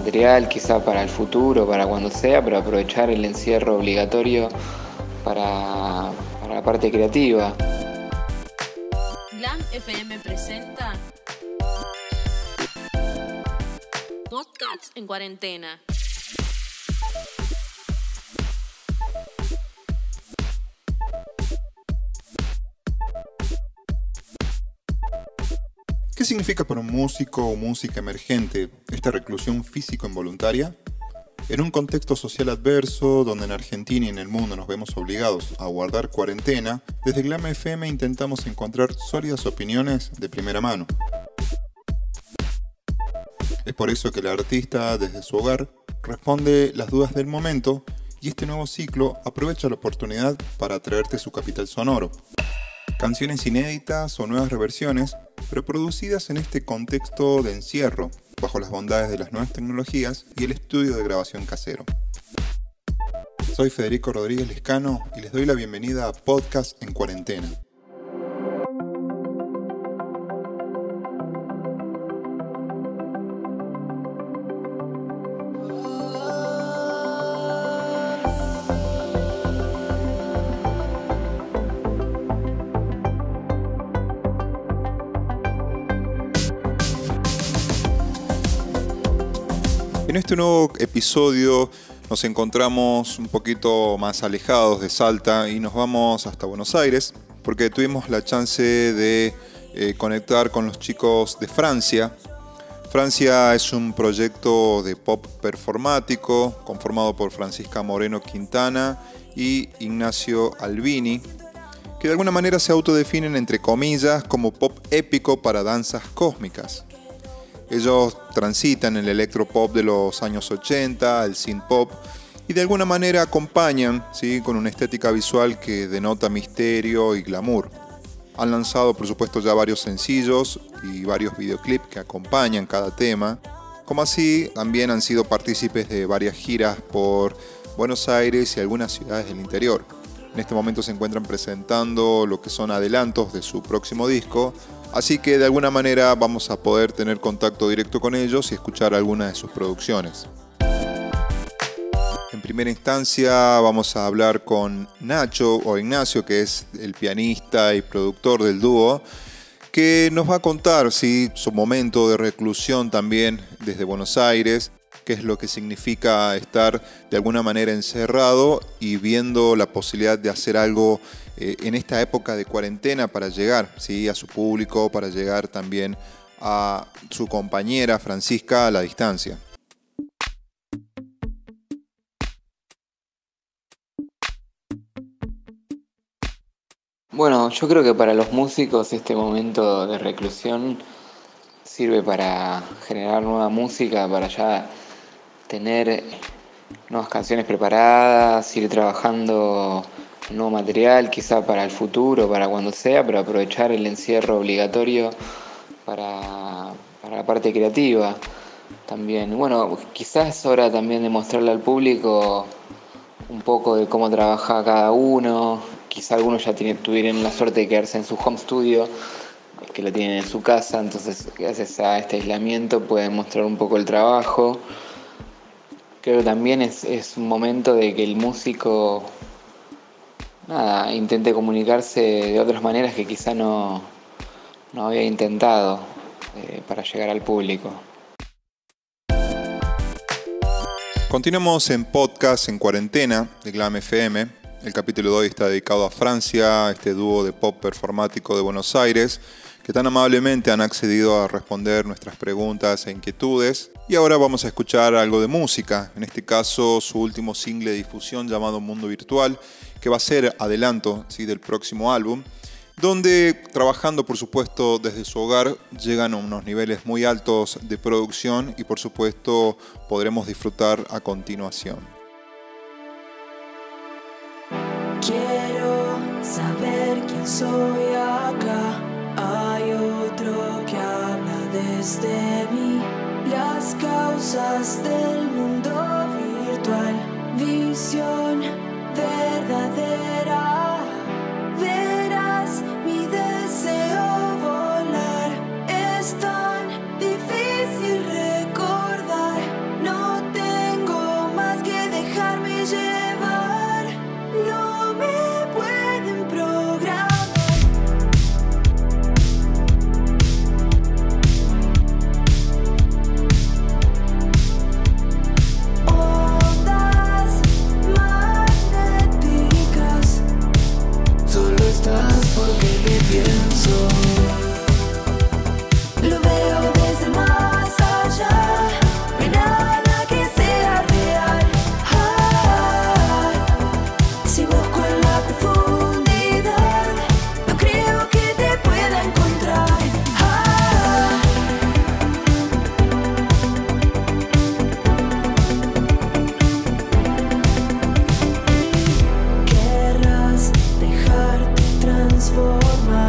material, quizá para el futuro, para cuando sea, pero aprovechar el encierro obligatorio para, la parte creativa. Glam FM presenta Podcasts en cuarentena. ¿Qué significa para un músico o música emergente esta reclusión físico involuntaria? En un contexto social adverso, donde en Argentina y en el mundo nos vemos obligados a guardar cuarentena, desde Glam FM intentamos encontrar sólidas opiniones de primera mano. Es por eso que el artista, desde su hogar, responde las dudas del momento y este nuevo ciclo aprovecha la oportunidad para traerte su capital sonoro. Canciones inéditas o nuevas reversiones pero producidas en este contexto de encierro, bajo las bondades de las nuevas tecnologías y el estudio de grabación casero. Soy Federico Rodríguez Lescano y les doy la bienvenida a Podcast en Cuarentena. Este nuevo episodio nos encontramos un poquito más alejados de Salta y nos vamos hasta Buenos Aires porque tuvimos la chance de eh, conectar con los chicos de Francia. Francia es un proyecto de pop performático conformado por Francisca Moreno Quintana y Ignacio Albini, que de alguna manera se autodefinen entre comillas como pop épico para danzas cósmicas. Ellos transitan el electropop de los años 80, el synth pop, y de alguna manera acompañan ¿sí? con una estética visual que denota misterio y glamour. Han lanzado por supuesto ya varios sencillos y varios videoclips que acompañan cada tema, como así también han sido partícipes de varias giras por Buenos Aires y algunas ciudades del interior. En este momento se encuentran presentando lo que son adelantos de su próximo disco, Así que de alguna manera vamos a poder tener contacto directo con ellos y escuchar algunas de sus producciones. En primera instancia vamos a hablar con Nacho o Ignacio, que es el pianista y productor del dúo, que nos va a contar si su momento de reclusión también desde Buenos Aires, qué es lo que significa estar de alguna manera encerrado y viendo la posibilidad de hacer algo eh, en esta época de cuarentena para llegar ¿sí? a su público, para llegar también a su compañera Francisca a la distancia. Bueno, yo creo que para los músicos este momento de reclusión sirve para generar nueva música, para ya tener nuevas canciones preparadas, ir trabajando nuevo material, quizá para el futuro, para cuando sea, pero aprovechar el encierro obligatorio para, la parte creativa también. Bueno, quizás es hora también de mostrarle al público un poco de cómo trabaja cada uno. Quizá algunos ya tuvieron la suerte de quedarse en su home studio, que lo tienen en su casa, entonces gracias a este aislamiento pueden mostrar un poco el trabajo. Creo que también es, es un momento de que el músico nada, intente comunicarse de otras maneras que quizá no, no había intentado eh, para llegar al público. Continuamos en podcast en cuarentena de Glam FM. El capítulo de hoy está dedicado a Francia, este dúo de pop performático de Buenos Aires, que tan amablemente han accedido a responder nuestras preguntas e inquietudes. Y ahora vamos a escuchar algo de música, en este caso su último single de difusión llamado Mundo Virtual, que va a ser adelanto ¿sí? del próximo álbum, donde trabajando por supuesto desde su hogar llegan a unos niveles muy altos de producción y por supuesto podremos disfrutar a continuación. Quiero saber quién soy desde mí. Las causas del for my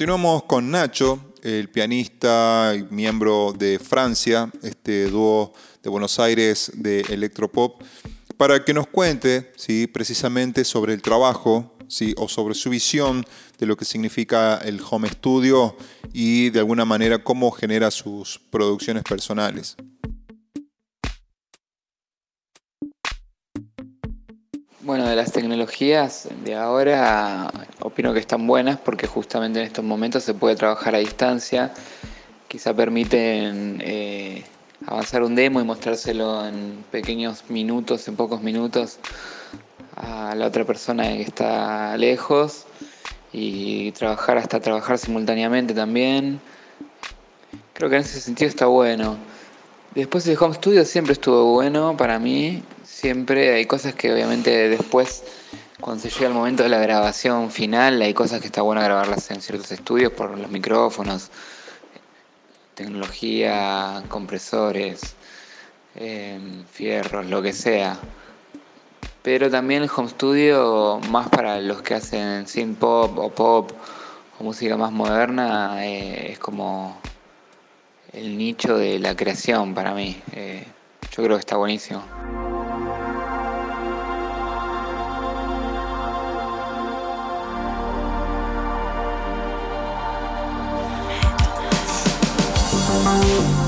Continuamos con Nacho, el pianista y miembro de Francia, este dúo de Buenos Aires de electropop, para que nos cuente ¿sí? precisamente sobre el trabajo ¿sí? o sobre su visión de lo que significa el home studio y de alguna manera cómo genera sus producciones personales. Bueno, de las tecnologías de ahora opino que están buenas porque justamente en estos momentos se puede trabajar a distancia, quizá permiten eh, avanzar un demo y mostrárselo en pequeños minutos, en pocos minutos a la otra persona que está lejos y trabajar hasta trabajar simultáneamente también. Creo que en ese sentido está bueno. Después el home studio siempre estuvo bueno para mí, siempre hay cosas que obviamente después, cuando se llega el momento de la grabación final, hay cosas que está bueno grabarlas en ciertos estudios por los micrófonos, tecnología, compresores, eh, fierros, lo que sea. Pero también el home studio, más para los que hacen synth pop o pop o música más moderna, eh, es como el nicho de la creación para mí. Eh, yo creo que está buenísimo. Lo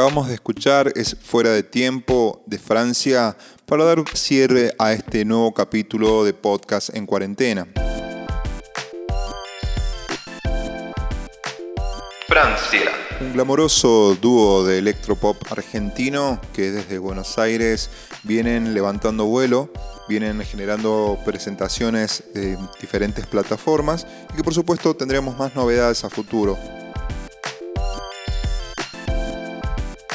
acabamos de escuchar es Fuera de Tiempo de Francia para dar cierre a este nuevo capítulo de podcast en cuarentena. Francia. Un glamoroso dúo de electropop argentino que desde Buenos Aires vienen levantando vuelo, vienen generando presentaciones de diferentes plataformas y que por supuesto tendremos más novedades a futuro.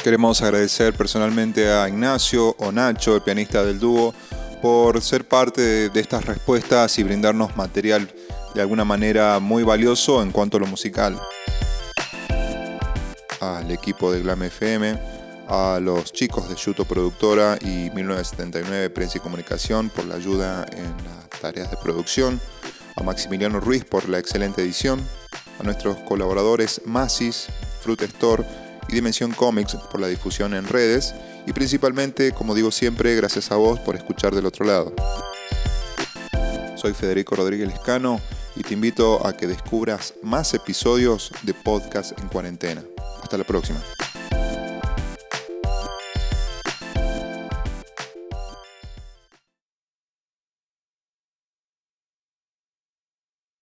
Queremos agradecer personalmente a Ignacio o Nacho, el pianista del dúo, por ser parte de, estas respuestas y brindarnos material de alguna manera muy valioso en cuanto a lo musical. Al equipo de Glam FM, a los chicos de Yuto Productora y 1979 Prensa y Comunicación por la ayuda en las tareas de producción, a Maximiliano Ruiz por la excelente edición, a nuestros colaboradores Masis, Fruit Store y Dimensión Comics por la difusión en redes y principalmente, como digo siempre, gracias a vos por escuchar del otro lado. Soy Federico Rodríguez Lescano y te invito a que descubras más episodios de Podcast en Cuarentena. Hasta la próxima.